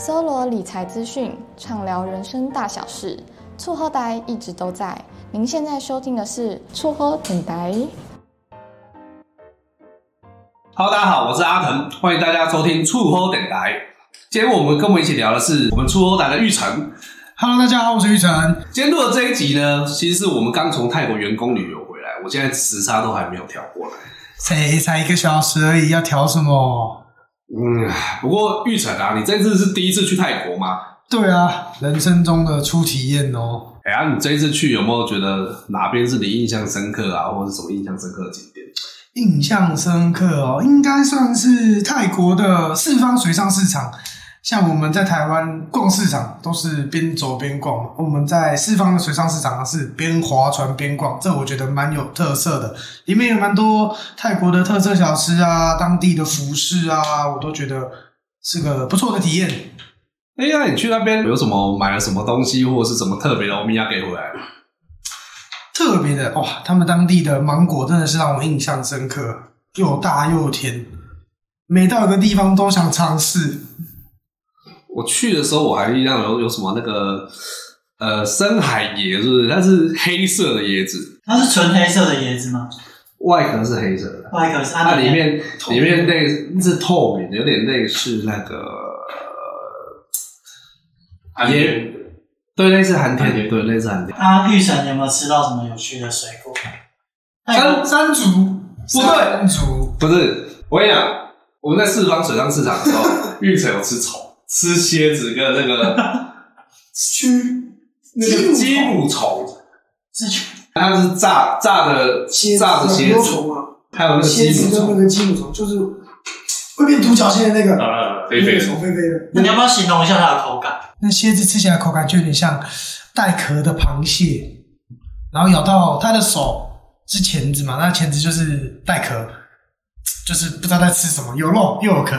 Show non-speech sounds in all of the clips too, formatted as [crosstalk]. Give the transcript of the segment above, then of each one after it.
搜罗理财资讯，畅聊人生大小事，厝好代一直都在。您现在收听的是厝好电台。Hello，大家好，我是阿腾，欢迎大家收听厝好电台。今天我们跟我们一起聊的是我们厝好代的玉成。Hello，大家好，我是玉成。今天录的这一集呢，其实是我们刚从泰国员工旅游回来，我现在时差都还没有调过来。才才一个小时而已，要调什么？嗯，不过玉成啊，你这次是第一次去泰国吗？对啊，人生中的初体验哦。哎呀，你这一次去有没有觉得哪边是你印象深刻啊，或者是什么印象深刻的景点？印象深刻哦，应该算是泰国的四方水上市场。像我们在台湾逛市场都是边走边逛嘛，我们在四方的水上市场是边划船边逛，这我觉得蛮有特色的。里面有蛮多泰国的特色小吃啊，当地的服饰啊，我都觉得是个不错的体验。哎呀，你去那边有什么买了什么东西，或者是什么特别的欧米亚给回来？特别的哇，他们当地的芒果真的是让我印象深刻，又大又甜，每到一个地方都想尝试。我去的时候，我还印象有有什么那个呃深海椰，是不是？它是黑色的椰子，它是纯黑色的椰子吗？外壳是黑色的，外壳是它里面里面那是透明的，有点类似那个椰，对，类似寒天，对，类似寒天。啊，玉成有没有吃到什么有趣的水果？山山竹，不对，山竹不是。我跟你讲，我们在四方水上市场的时候，[laughs] 玉成有吃虫。吃蝎子跟那个 [laughs] 蛆，那个鸡母虫，是蛆，它是炸炸的炸的蝎子，还有那个蝎子跟那个鸡母虫，就是会变独角仙的那个，呃，飞飞虫，飞飞的。那你要不要形容一下它的口感？那蝎子吃起来口感就有点像带壳的螃蟹，然后咬到它的手是钳子嘛，那钳子就是带壳，就是不知道在吃什么，有肉又有壳。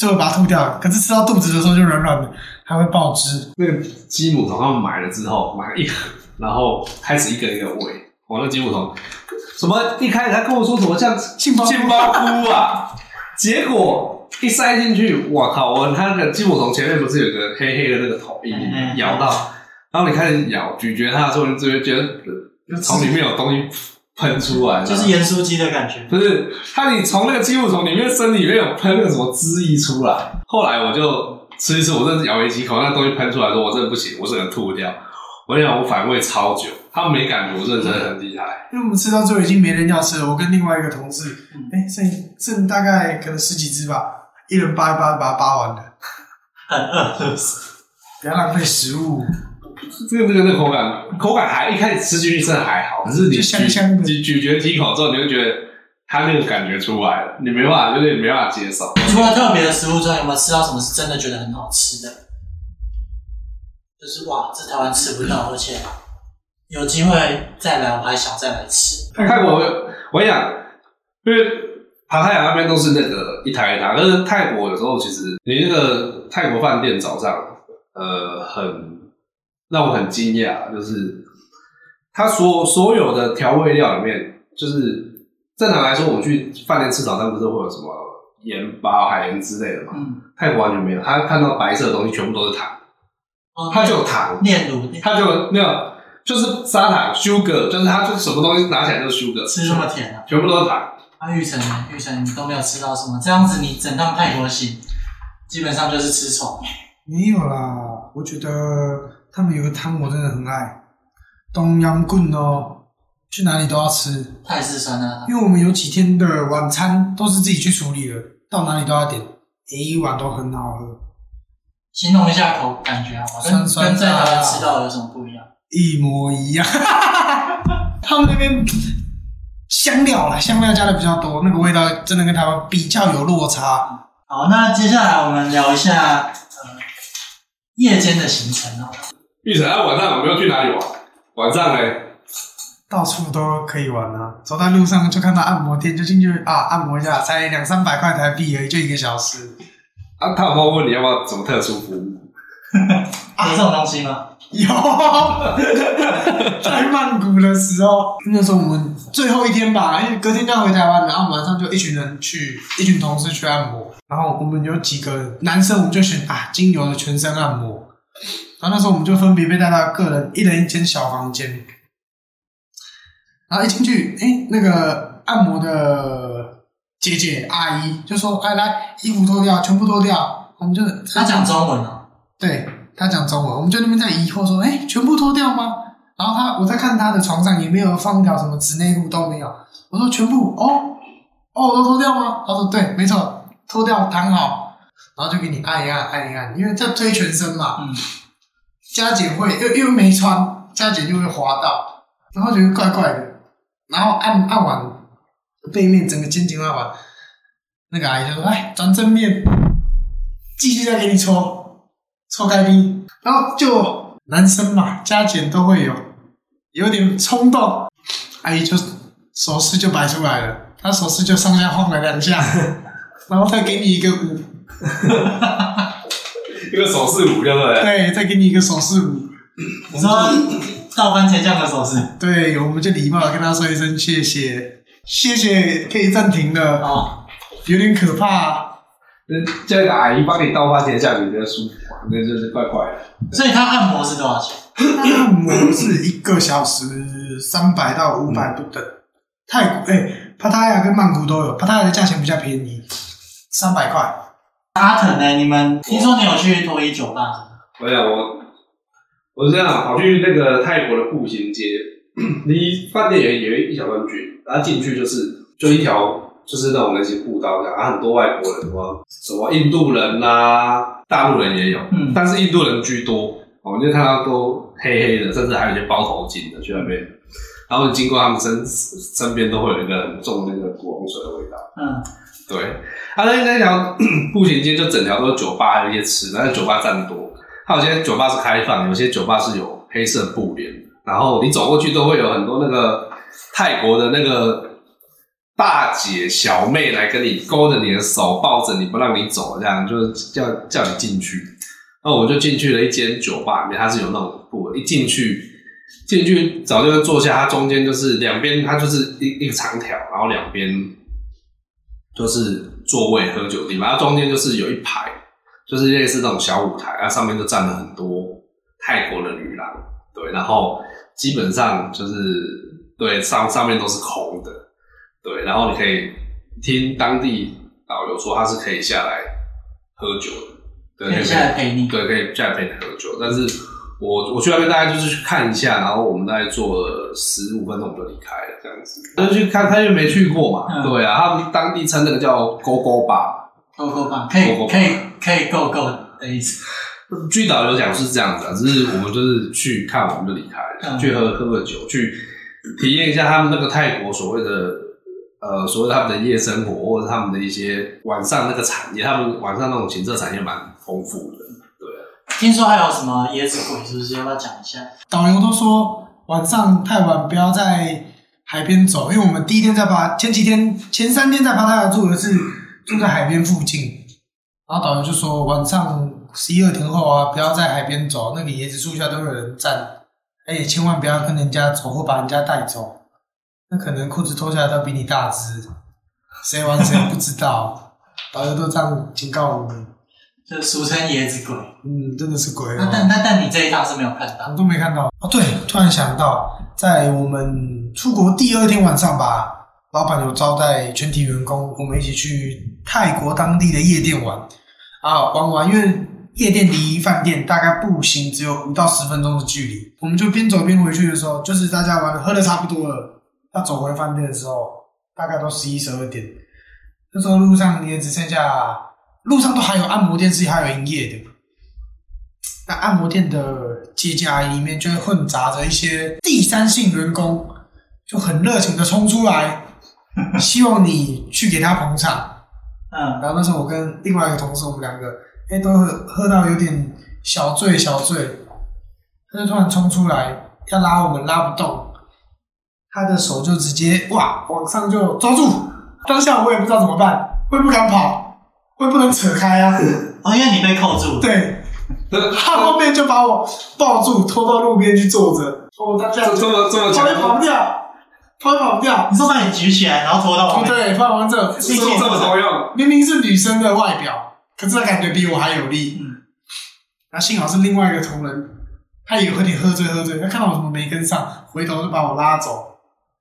就会把它吐掉，可是吃到肚子的时候就软软的，还会爆汁。那个鸡母虫他们买了之后，买了一盒，然后开始一个一个喂。我那鸡母虫什么一开始他跟我说什么像杏杏鲍菇啊，结果一塞进去，我靠！我他那个鸡母虫前面不是有个黑黑的那个头，一咬到，然后你开始咬咀嚼它的时候，你就会觉得从里面有东西。喷出来，就是盐酥鸡的感觉。不是，它你从那个鸡母虫里面身体里面有喷那个什么汁液出来。后来我就吃一次，我真的是咬没几口，那东西喷出来的时候，我真的不行，我只能吐掉。我跟你讲，我反胃超久，他们没感觉，我真的真的很厉害。因为我们吃到最后已经没人要吃了，我跟另外一个同事，哎、嗯，剩剩大概可能十几只吧，一人扒一扒，把它扒完了。很饿，不要浪费食物。这个这个那个口感，口感还一开始吃进去真的还好，可是你香香的咀咀嚼几口之后，你就觉得它那个感觉出来了，你没办法，有点没办法接受。除了特别的食物之外，有没有吃到什么是真的觉得很好吃的？就是哇，这台湾吃不到，而且有机会再来，我还想再来吃。泰国，我跟你讲，因为爬泰雅那边都是那个一台一台，但是泰国有时候其实你那个泰国饭店早上，呃，很。让我很惊讶，就是他所所有的调味料里面，就是正常来说，我们去饭店吃早餐不是会有什么盐巴、海盐之类的嘛？嗯，泰国完全没有，他看到白色的东西全部都是糖，哦，他就有糖，炼乳，他就没有，就是砂糖 sugar，就是他就什么东西拿起来就是 sugar，吃这么甜啊？全部都是糖。啊，玉成，玉成，你都没有吃到什么？这样子你整趟泰国行基本上就是吃虫。没有啦，我觉得。他们有个汤我真的很爱，东阳棍哦，去哪里都要吃。泰式酸辣汤。因为我们有几天的晚餐都是自己去处理的，到哪里都要点，每一碗都很好喝。形容一下口感觉啊，酸酸跟在台湾吃到的有什么不一样？一模一样。[laughs] 他们那边香料啦，香料加的比较多，那个味道真的跟台湾比较有落差。好，那接下来我们聊一下呃夜间的行程哦。玉成，啊，晚上我们要去哪里玩？晚上呢？到处都可以玩啊！走在路上就看到按摩店，就进去啊，按摩一下，才两三百块台币而已，就一个小时。啊，他有没有问你要不要什么特殊服务？[laughs] 有这种东西吗？有，在曼谷的时候，那时候我们最后一天吧，因为隔天就要回台湾，然后晚上就一群人去，一群同事去按摩，然后我们有几个男生，我们就选啊精油的全身按摩，然后那时候我们就分别被带到个人一人一间小房间，然后一进去，哎，那个按摩的姐姐阿姨就说：“哎，来，衣服脱掉，全部脱掉。”我们就他讲中文哦，对。他讲中文，我们就那边在疑惑说：“哎，全部脱掉吗？”然后他，我在看他的床上也没有放一条什么纸内裤都没有。我说：“全部哦哦，都脱掉吗？”他说：“对，没错，脱掉，躺好，然后就给你按一按，按一按，因为在推全身嘛。嗯，加减会，因为因为没穿，加减就会滑到，然后觉得怪怪的。然后按按完背面，整个肩颈按完，那个阿姨就说：“哎，转正面，继续再给你搓。”搓开冰，然后就男生嘛，加减都会有，有点冲动，阿姨就手势就摆出来了，她手势就上下晃了两下，[laughs] 然后再给你一个舞，[laughs] 一个手势舞，对不对？对，再给你一个手势舞。你说倒番茄酱的手势？对，我们就礼貌的跟他说一声谢谢，谢谢，可以暂停了。哦，有点可怕。叫一个阿姨帮你倒番茄酱，你觉得舒服？那就是怪怪的，所以他按摩是多少钱？按摩是一个小时三百到五百不等。泰国哎，帕塔亚跟曼谷都有，帕塔亚的价钱比较便宜，三百块。阿腾呢？你们听说你有去脱衣酒吧？我想我我是这样跑去那个泰国的步行街，离饭店也有一小段距离，然后进去就是就一条。就是那种那些步道这样，啊，很多外国人，什么什么印度人啦、啊，大陆人也有，嗯，但是印度人居多，我们就看到都黑黑的，甚至还有一些包头巾的去那边，然后经过他们身身边都会有一个很重的那个古龙水的味道，嗯，对，他那那条 [clears throat] 步行街就整条都是酒吧，还有一些吃，但是酒吧占多，它有些酒吧是开放，有些酒吧是有黑色布帘，然后你走过去都会有很多那个泰国的那个。大姐、小妹来跟你勾着你的手，抱着你不让你走，这样就叫叫你进去。那我就进去了一间酒吧里面，它是有那种布，一进去进去早就坐下，它中间就是两边，它就是一一个长条，然后两边就是座位喝酒的地方，它中间就是有一排，就是类似那种小舞台，它上面就站了很多泰国的女郎，对，然后基本上就是对上上面都是空的。对，然后你可以听当地导游说他是可以下来喝酒的，对，可以下来陪你，对，可以下来陪你喝酒。但是我我去那边大概就是去看一下，然后我们大概坐了十五分钟我们就离开了，这样子。就去看，他又没去过嘛，嗯、对啊，他们当地称那个叫勾勾吧，勾勾吧，可以可以可以勾勾的意思。[laughs] 据导游讲是这样子啊，只是我们就是去看，我们就离开了，嗯、去喝喝个酒，去体验一下他们那个泰国所谓的。呃，所谓他们的夜生活，或者他们的一些晚上那个产业，他们晚上那种情色产业蛮丰富的。对啊，听说还有什么椰子鬼，是不是？要不要讲一下？导游都说晚上太晚不要在海边走，因为我们第一天在巴，前几天前三天在巴塔雅住的是住在海边附近，然后导游就说晚上十一二点后啊，不要在海边走，那个椰子树下都有人站，而且千万不要跟人家走或把人家带走。那可能裤子脱下来都比你大只，谁玩谁不知道，导游都这样警告我们，就俗称椰子鬼。嗯，真的是鬼。那但但但你这一趟是没有看到，我都没看到。哦，对，突然想到，在我们出国第二天晚上吧，老板有招待全体员工，我们一起去泰国当地的夜店玩。啊，玩完，因为夜店离饭店大概步行只有五到十分钟的距离，我们就边走边回去的时候，就是大家玩的喝的差不多了。要走回饭店的时候，大概都十一十二点。那时候路上也只剩下，路上都还有按摩店是还有营业的。那按摩店的姐姐阿姨里面就会混杂着一些第三性员工，就很热情的冲出来，[laughs] 希望你去给他捧场。嗯，然后那时候我跟另外一个同事，我们两个哎都喝喝到有点小醉小醉，他就突然冲出来要拉我们，拉不动。他的手就直接哇往上就抓住，当下我也不知道怎么办，我也不敢跑，我也不能扯开啊，[laughs] 哦，因为你被扣住。对，他后面就把我抱住，拖到路边去坐着。哦，他这样这么这么跑也跑不掉，跑也跑不掉。你说把你举起来，然后拖到旁边？对，放完这，这么这么多用。明明是女生的外表，可是他感觉比我还有力。嗯，那幸好是另外一个同仁，他也有点喝醉喝醉，他看到我怎么没跟上，回头就把我拉走。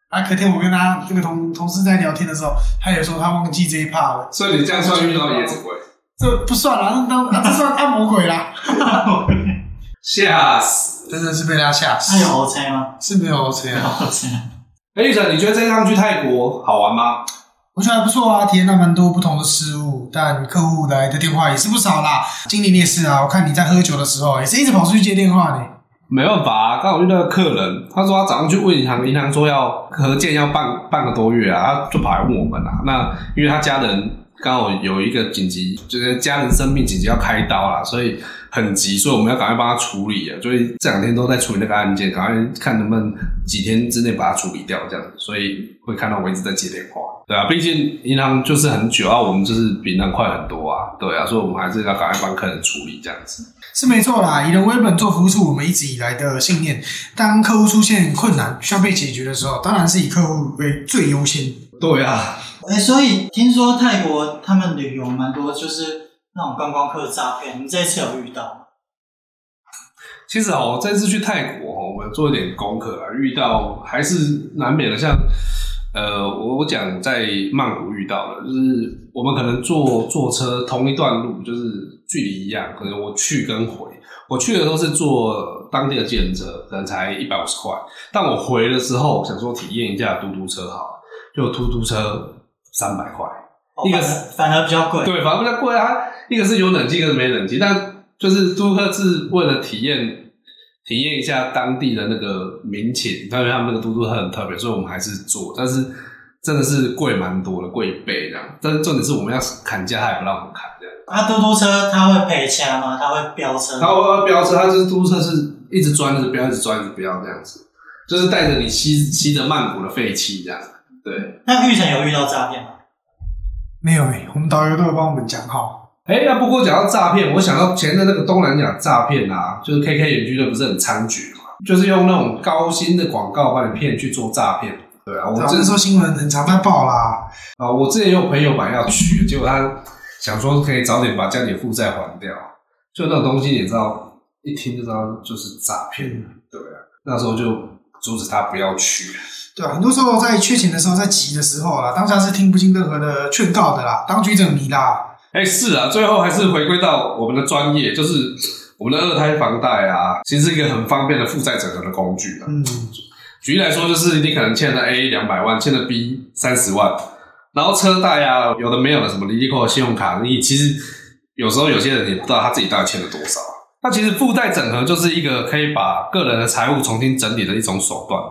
啊，隔天我跟他这个同同事在聊天的时候，他也说他忘记这一趴了。所以你这样算遇到野子鬼？这不算啦，当啊，这算按摩鬼啦。[laughs] 吓死！真的是被他吓死。他有 OK 吗？是没有 OK 啊。[laughs] 哎，玉成，你觉得这趟去泰国好玩吗？我觉得还不错啊，体验到蛮多不同的事物。但客户来的电话也是不少啦。经理你也是啊，我看你在喝酒的时候也是一直跑出去接电话呢。没办法啊，刚好遇到客人，他说他早上去问银行，银行说要核建要半半个多月啊，他就跑来问我们啊。那因为他家人刚好有一个紧急，就是家人生病紧急要开刀啦，所以。很急，所以我们要赶快帮他处理啊！所以这两天都在处理那个案件，赶快看能不能几天之内把它处理掉，这样子。所以会看到我一直在接电话，对啊，毕竟银行就是很久啊，我们就是比那快很多啊，对啊，所以我们还是要赶快帮客人处理这样子。是没错啦，以人为本做服务是我们一直以来的信念。当客户出现困难需要被解决的时候，当然是以客户为最优先。对啊，哎、所以听说泰国他们旅游蛮多，就是。那种观光客诈骗，你这一次有遇到？其实哦，这次去泰国哦，我们做一点功课啊，遇到还是难免的。像呃，我我讲在曼谷遇到的，就是我们可能坐坐车同一段路，就是距离一样，可能我去跟回，我去的都是坐当地的计程车，可能才一百五十块，但我回的时候想说体验一下嘟嘟车好，就嘟嘟车三百块，哦、一个是反而比较贵，对，反而比较贵啊。一个是有冷气，一个是没冷气，但就是租客是为了体验体验一下当地的那个民情，因为他们那个嘟嘟车很特别，所以我们还是做，但是真的是贵蛮多的，贵一倍这样。但是重点是我们要砍价，他也不让我们砍这样。啊，嘟嘟车他会赔钱吗？他会飙车？他会飙车，他就是嘟嘟车是一直钻，一直飙，一直钻，一直飙这样子，就是带着你吸吸着曼谷的废气这样。对。那玉成有遇到诈骗吗？没有诶、欸，我们导游都有帮我们讲好。哎，那不过讲到诈骗，我想到前阵那个东南亚诈骗啊，就是 KK 园区的不是很猖獗嘛？就是用那种高薪的广告把你骗去做诈骗。对啊，我这时候新闻很常在报啦。啊，我之前有朋友本来要去，结果他想说可以早点把家里的负债还掉，就那种东西，你知道，一听就知道就是诈骗。对啊，那时候就阻止他不要去。对啊，很多时候在缺钱的时候，在急的时候啦，当下是听不进任何的劝告的啦，当局者迷啦。哎、欸，是啊，最后还是回归到我们的专业，就是我们的二胎房贷啊，其实是一个很方便的负债整合的工具啊。嗯，举例来说，就是你可能欠了 A 两百万，欠了 B 三十万，然后车贷啊，有的没有的，什么利扣、信用卡，你其实有时候有些人也不知道他自己到底欠了多少。那其实负债整合就是一个可以把个人的财务重新整理的一种手段，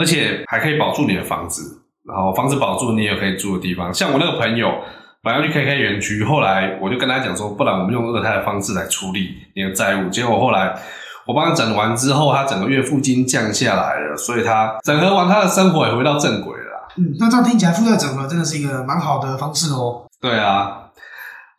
而且还可以保住你的房子，然后房子保住，你也可以住的地方。像我那个朋友。本来要去 KK 园区，后来我就跟他讲说，不然我们用二胎的方式来处理你的债务。结果后来我帮他整完之后，他整个月付金降下来了，所以他整合完他的生活也回到正轨了。嗯，那这样听起来负债整合真的是一个蛮好的方式哦。对啊，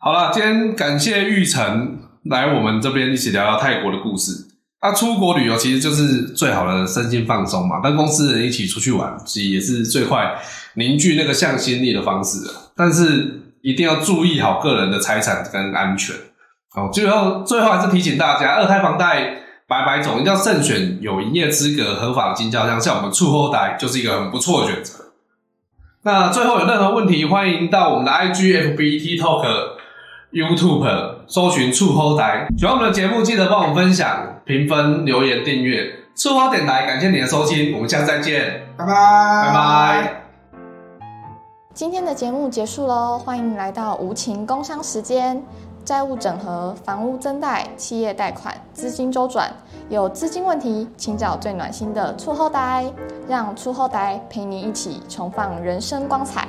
好了，今天感谢玉成来我们这边一起聊聊泰国的故事。啊，出国旅游其实就是最好的身心放松嘛，跟公司人一起出去玩，其实也是最快凝聚那个向心力的方式。但是。一定要注意好个人的财产跟安全。好，最后最后还是提醒大家，二胎房贷白白种，一定要慎选有营业资格、合法的经销商，像我们厝好代就是一个很不错的选择。那最后有任何问题，欢迎到我们的 IG、FB、TikTok、YouTube 搜寻厝好代。喜欢我们的节目，记得帮我们分享、评分、留言、订阅。厝好电台，感谢你的收听，我们下次再见，拜拜，拜拜。今天的节目结束喽，欢迎来到无情工商时间。债务整合、房屋增贷、企业贷款、资金周转，有资金问题，请找最暖心的出后台，让出后台陪你一起重放人生光彩。